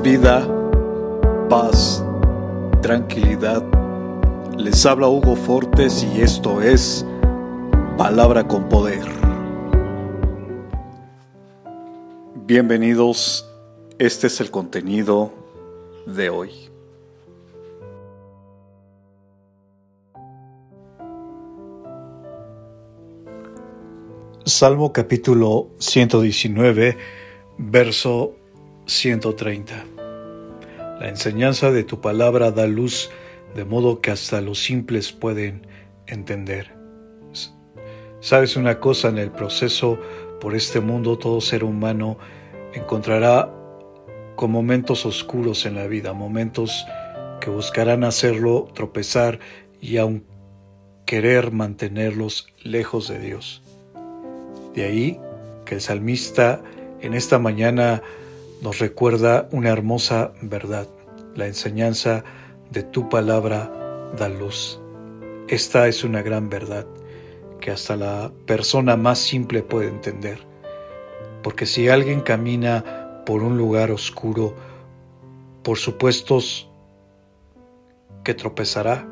vida, paz, tranquilidad. Les habla Hugo Fortes y esto es Palabra con Poder. Bienvenidos, este es el contenido de hoy. Salmo capítulo 119, verso 130. La enseñanza de tu palabra da luz de modo que hasta los simples pueden entender. Sabes una cosa, en el proceso por este mundo todo ser humano encontrará con momentos oscuros en la vida, momentos que buscarán hacerlo tropezar y aun querer mantenerlos lejos de Dios. De ahí que el salmista en esta mañana nos recuerda una hermosa verdad. La enseñanza de tu palabra da luz. Esta es una gran verdad que hasta la persona más simple puede entender. Porque si alguien camina por un lugar oscuro, por supuesto que tropezará,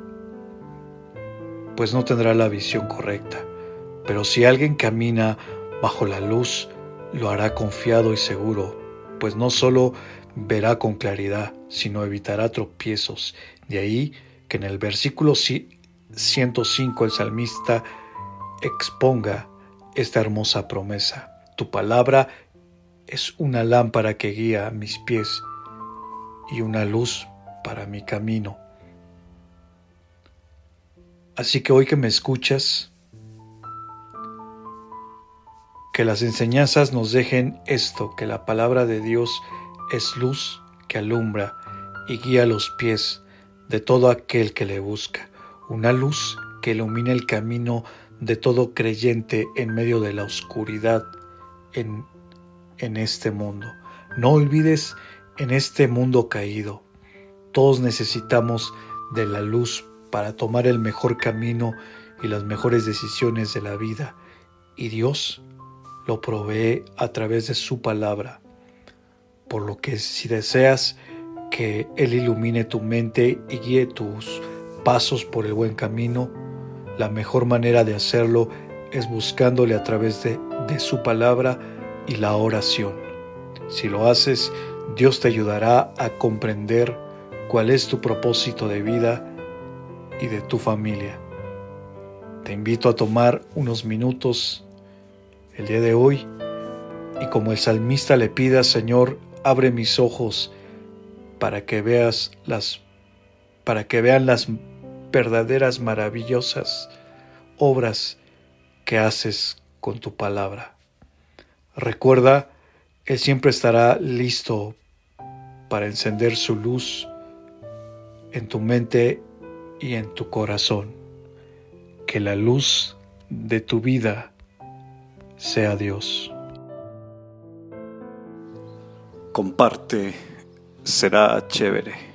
pues no tendrá la visión correcta. Pero si alguien camina bajo la luz, lo hará confiado y seguro, pues no solo verá con claridad, sino evitará tropiezos. De ahí que en el versículo 105 el salmista exponga esta hermosa promesa. Tu palabra es una lámpara que guía mis pies y una luz para mi camino. Así que hoy que me escuchas, que las enseñanzas nos dejen esto, que la palabra de Dios es luz que alumbra y guía los pies de todo aquel que le busca, una luz que ilumina el camino de todo creyente en medio de la oscuridad en, en este mundo. No olvides en este mundo caído, todos necesitamos de la luz para tomar el mejor camino y las mejores decisiones de la vida, y Dios lo provee a través de su palabra. Por lo que si deseas que Él ilumine tu mente y guíe tus pasos por el buen camino, la mejor manera de hacerlo es buscándole a través de, de su palabra y la oración. Si lo haces, Dios te ayudará a comprender cuál es tu propósito de vida y de tu familia. Te invito a tomar unos minutos el día de hoy y como el salmista le pida, Señor, abre mis ojos para que veas las para que vean las verdaderas maravillosas obras que haces con tu palabra. Recuerda, Él siempre estará listo para encender su luz en tu mente y en tu corazón. Que la luz de tu vida sea Dios. Comparte, será chévere.